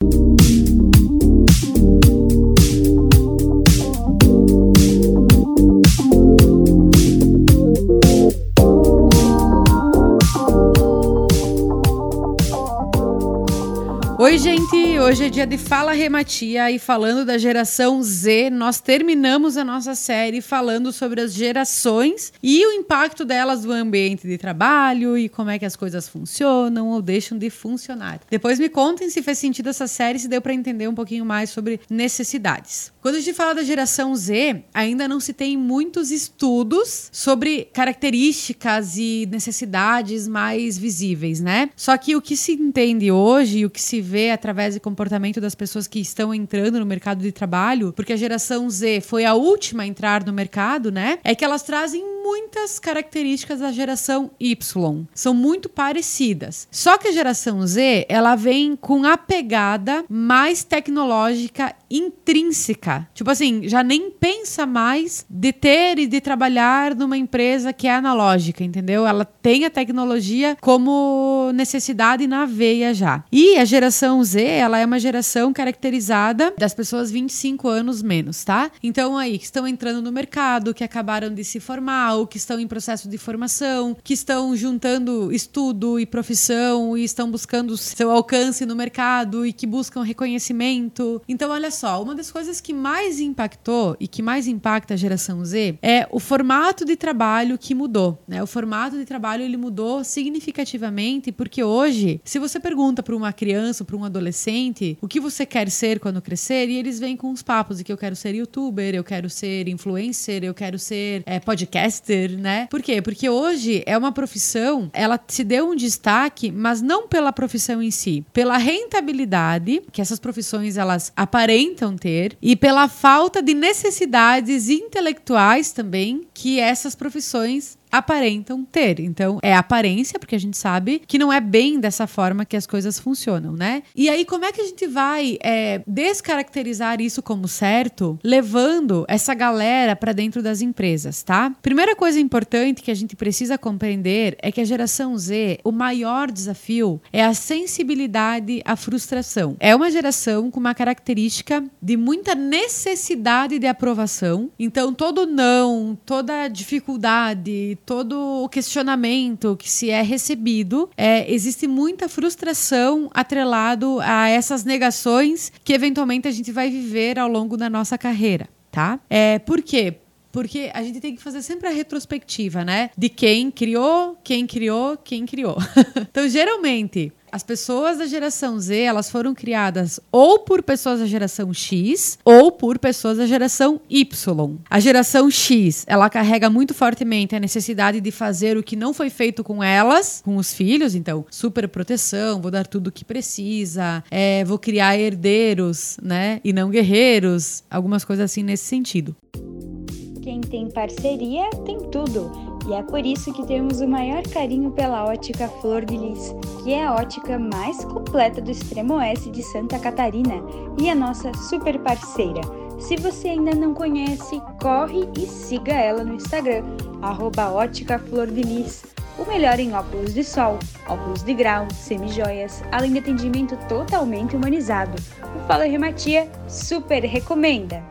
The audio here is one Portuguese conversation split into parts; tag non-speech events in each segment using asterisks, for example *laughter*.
Thank you Hoje é dia de Fala Rematia e falando da geração Z, nós terminamos a nossa série falando sobre as gerações e o impacto delas no ambiente de trabalho e como é que as coisas funcionam ou deixam de funcionar. Depois me contem se fez sentido essa série, se deu para entender um pouquinho mais sobre necessidades. Quando a gente fala da geração Z, ainda não se tem muitos estudos sobre características e necessidades mais visíveis, né? Só que o que se entende hoje e o que se vê através do comportamento das pessoas que estão entrando no mercado de trabalho, porque a geração Z foi a última a entrar no mercado, né? É que elas trazem muitas características da geração Y. São muito parecidas. Só que a geração Z, ela vem com a pegada mais tecnológica intrínseca. Tipo assim, já nem pensa mais de ter e de trabalhar numa empresa que é analógica, entendeu? Ela tem a tecnologia como necessidade na veia já. E a geração Z, ela é uma geração caracterizada das pessoas 25 anos menos, tá? Então aí, que estão entrando no mercado, que acabaram de se formar, ou que estão em processo de formação, que estão juntando estudo e profissão e estão buscando seu alcance no mercado e que buscam reconhecimento. Então, olha só, uma das coisas que mais impactou e que mais impacta a geração Z é o formato de trabalho que mudou, né? O formato de trabalho ele mudou significativamente porque hoje, se você pergunta para uma criança, para um adolescente, o que você quer ser quando crescer, e eles vêm com os papos de que eu quero ser youtuber, eu quero ser influencer, eu quero ser é, podcast podcaster, né? Por quê? Porque hoje é uma profissão, ela se deu um destaque, mas não pela profissão em si, pela rentabilidade que essas profissões elas aparentam ter e pela falta de necessidades intelectuais também que essas profissões aparentam ter. Então, é aparência, porque a gente sabe que não é bem dessa forma que as coisas funcionam, né? E aí, como é que a gente vai é, descaracterizar isso como certo, levando essa galera para dentro das empresas, tá? Primeira coisa importante que a gente precisa compreender é que a geração Z, o maior desafio é a sensibilidade à frustração. É uma geração com uma característica de muita necessidade de aprovação. Então, todo não, toda dificuldade, todo o questionamento que se é recebido, é, existe muita frustração atrelado a essas negações que eventualmente a gente vai viver ao longo da nossa carreira, tá? É, por quê? Porque a gente tem que fazer sempre a retrospectiva, né? De quem criou, quem criou, quem criou. *laughs* então, geralmente, as pessoas da geração Z, elas foram criadas ou por pessoas da geração X ou por pessoas da geração Y. A geração X, ela carrega muito fortemente a necessidade de fazer o que não foi feito com elas, com os filhos, então, super proteção, vou dar tudo o que precisa, é, vou criar herdeiros, né, e não guerreiros, algumas coisas assim nesse sentido. Quem tem parceria tem tudo. E é por isso que temos o maior carinho pela ótica Flor de Lis, que é a ótica mais completa do extremo oeste de Santa Catarina e a nossa super parceira. Se você ainda não conhece, corre e siga ela no Instagram, arroba ótica Flor de Lis. O melhor em óculos de sol, óculos de grau, semijoias, além de atendimento totalmente humanizado. O Fala Rematia super recomenda!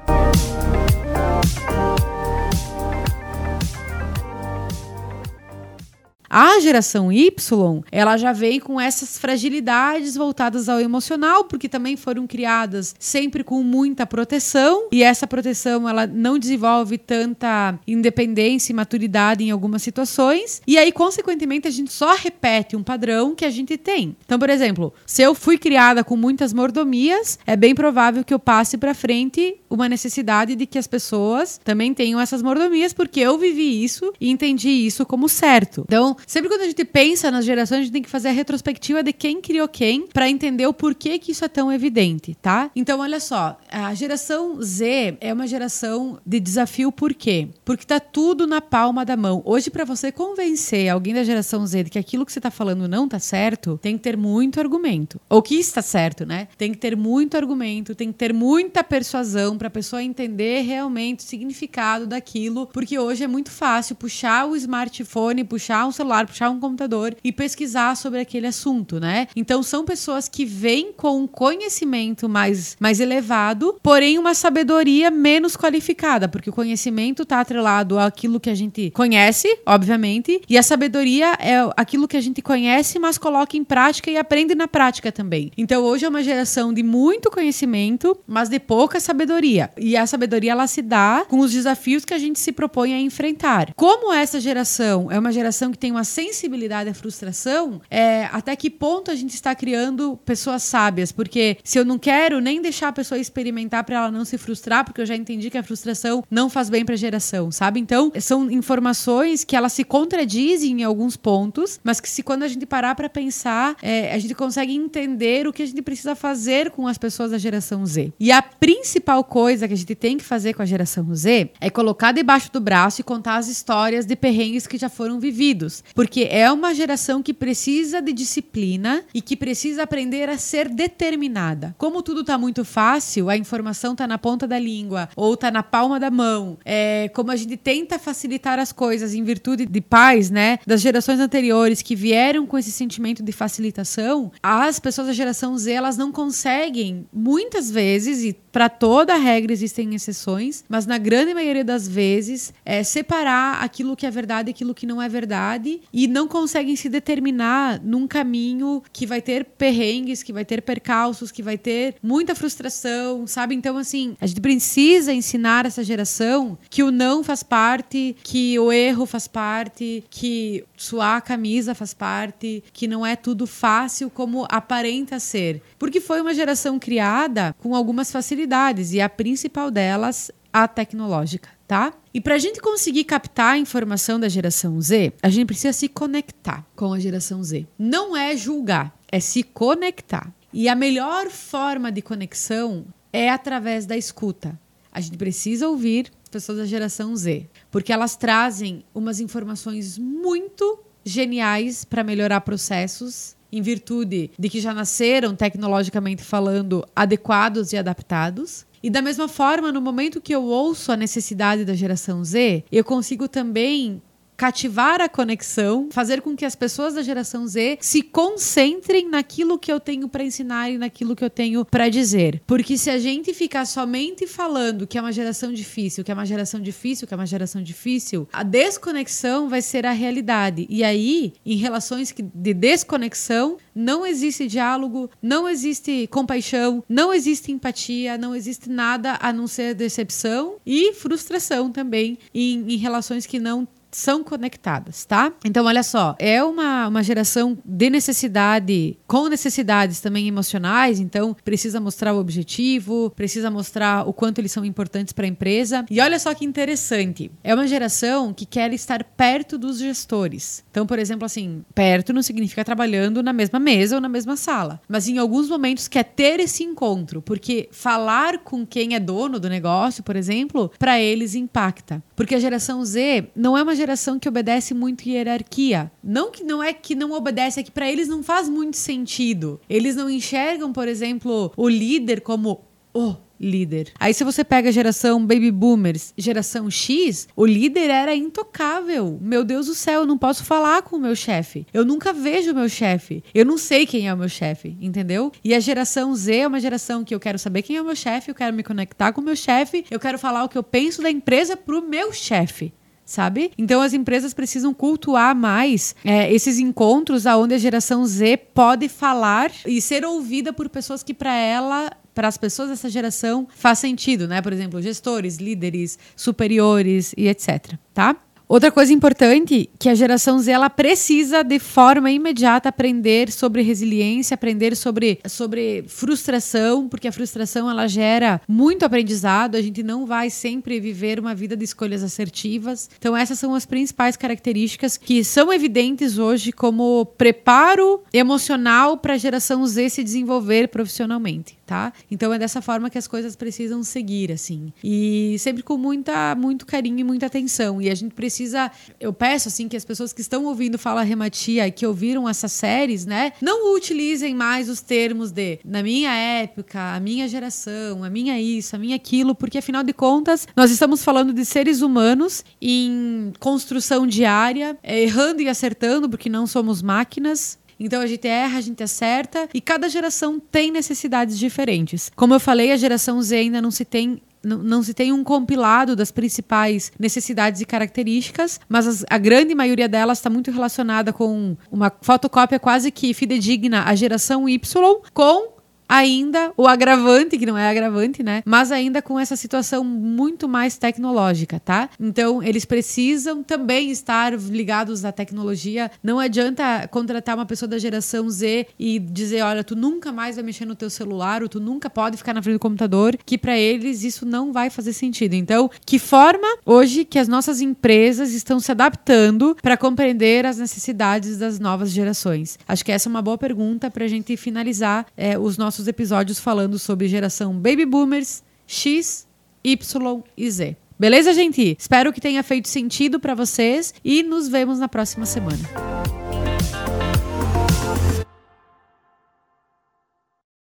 A geração Y, ela já vem com essas fragilidades voltadas ao emocional, porque também foram criadas sempre com muita proteção, e essa proteção ela não desenvolve tanta independência e maturidade em algumas situações, e aí consequentemente a gente só repete um padrão que a gente tem. Então, por exemplo, se eu fui criada com muitas mordomias, é bem provável que eu passe para frente uma necessidade de que as pessoas também tenham essas mordomias, porque eu vivi isso e entendi isso como certo. Então, Sempre quando a gente pensa nas gerações, a gente tem que fazer a retrospectiva de quem criou quem para entender o porquê que isso é tão evidente, tá? Então, olha só, a geração Z é uma geração de desafio por quê? Porque tá tudo na palma da mão. Hoje, para você convencer alguém da geração Z de que aquilo que você tá falando não tá certo, tem que ter muito argumento. Ou que está certo, né? Tem que ter muito argumento, tem que ter muita persuasão para a pessoa entender realmente o significado daquilo, porque hoje é muito fácil puxar o smartphone, puxar um celular celular, puxar um computador e pesquisar sobre aquele assunto, né? Então são pessoas que vêm com um conhecimento mais, mais elevado, porém uma sabedoria menos qualificada, porque o conhecimento está atrelado àquilo que a gente conhece, obviamente, e a sabedoria é aquilo que a gente conhece, mas coloca em prática e aprende na prática também. Então hoje é uma geração de muito conhecimento, mas de pouca sabedoria. E a sabedoria ela se dá com os desafios que a gente se propõe a enfrentar. Como essa geração é uma geração que tem uma sensibilidade à frustração, é, até que ponto a gente está criando pessoas sábias? Porque se eu não quero nem deixar a pessoa experimentar para ela não se frustrar, porque eu já entendi que a frustração não faz bem para a geração, sabe? Então, são informações que elas se contradizem em alguns pontos, mas que se quando a gente parar para pensar, é, a gente consegue entender o que a gente precisa fazer com as pessoas da geração Z. E a principal coisa que a gente tem que fazer com a geração Z é colocar debaixo do braço e contar as histórias de perrengues que já foram vividos, porque é uma geração que precisa de disciplina e que precisa aprender a ser determinada. Como tudo está muito fácil, a informação está na ponta da língua ou está na palma da mão. É, como a gente tenta facilitar as coisas em virtude de pais, né, das gerações anteriores que vieram com esse sentimento de facilitação, as pessoas da geração Z elas não conseguem muitas vezes e para toda regra existem exceções, mas na grande maioria das vezes é separar aquilo que é verdade e aquilo que não é verdade e não conseguem se determinar num caminho que vai ter perrengues, que vai ter percalços, que vai ter muita frustração, sabe? Então assim, a gente precisa ensinar essa geração que o não faz parte, que o erro faz parte, que suar a camisa faz parte, que não é tudo fácil como aparenta ser. Porque foi uma geração criada com algumas facilidades e a principal delas a tecnológica, tá? E para a gente conseguir captar a informação da geração Z, a gente precisa se conectar com a geração Z. Não é julgar, é se conectar. E a melhor forma de conexão é através da escuta. A gente precisa ouvir pessoas da geração Z, porque elas trazem umas informações muito geniais para melhorar processos, em virtude de que já nasceram tecnologicamente falando adequados e adaptados. E da mesma forma, no momento que eu ouço a necessidade da geração Z, eu consigo também cativar a conexão, fazer com que as pessoas da geração Z se concentrem naquilo que eu tenho para ensinar e naquilo que eu tenho para dizer. Porque se a gente ficar somente falando que é uma geração difícil, que é uma geração difícil, que é uma geração difícil, a desconexão vai ser a realidade. E aí, em relações de desconexão, não existe diálogo, não existe compaixão, não existe empatia, não existe nada a não ser decepção e frustração também em, em relações que não são conectadas, tá? Então, olha só, é uma, uma geração de necessidade, com necessidades também emocionais, então precisa mostrar o objetivo, precisa mostrar o quanto eles são importantes para a empresa. E olha só que interessante, é uma geração que quer estar perto dos gestores. Então, por exemplo, assim, perto não significa trabalhando na mesma mesa ou na mesma sala, mas em alguns momentos quer ter esse encontro, porque falar com quem é dono do negócio, por exemplo, para eles impacta. Porque a geração Z não é uma geração que obedece muito hierarquia. Não que não é que não obedece, é que para eles não faz muito sentido. Eles não enxergam, por exemplo, o líder como o líder. Aí se você pega a geração baby boomers, geração X, o líder era intocável. Meu Deus do céu, eu não posso falar com o meu chefe. Eu nunca vejo o meu chefe. Eu não sei quem é o meu chefe, entendeu? E a geração Z é uma geração que eu quero saber quem é o meu chefe, eu quero me conectar com o meu chefe, eu quero falar o que eu penso da empresa pro meu chefe sabe? Então as empresas precisam cultuar mais é, esses encontros aonde a geração Z pode falar e ser ouvida por pessoas que para ela para as pessoas dessa geração faz sentido, né? Por exemplo, gestores, líderes, superiores e etc, tá? Outra coisa importante que a geração Z ela precisa de forma imediata aprender sobre resiliência, aprender sobre, sobre frustração, porque a frustração ela gera muito aprendizado. A gente não vai sempre viver uma vida de escolhas assertivas. Então essas são as principais características que são evidentes hoje como preparo emocional para a geração Z se desenvolver profissionalmente tá? Então é dessa forma que as coisas precisam seguir, assim. E sempre com muita, muito carinho e muita atenção. E a gente precisa. Eu peço, assim, que as pessoas que estão ouvindo Fala Rematia e que ouviram essas séries, né, não utilizem mais os termos de na minha época, a minha geração, a minha isso, a minha aquilo, porque afinal de contas, nós estamos falando de seres humanos em construção diária, errando e acertando, porque não somos máquinas, então a gente erra, a gente acerta e cada geração tem necessidades diferentes. Como eu falei, a geração Z ainda não se tem não, se tem um compilado das principais necessidades e características, mas as, a grande maioria delas está muito relacionada com uma fotocópia quase que fidedigna à geração Y, com ainda o agravante, que não é agravante, né? Mas ainda com essa situação muito mais tecnológica, tá? Então, eles precisam também estar ligados à tecnologia. Não adianta contratar uma pessoa da geração Z e dizer, olha, tu nunca mais vai mexer no teu celular, ou tu nunca pode ficar na frente do computador, que para eles isso não vai fazer sentido. Então, que forma hoje que as nossas empresas estão se adaptando para compreender as necessidades das novas gerações? Acho que essa é uma boa pergunta para a gente finalizar é, os nossos nossos episódios falando sobre geração Baby Boomers, X, Y e Z. Beleza, gente? Espero que tenha feito sentido para vocês e nos vemos na próxima semana.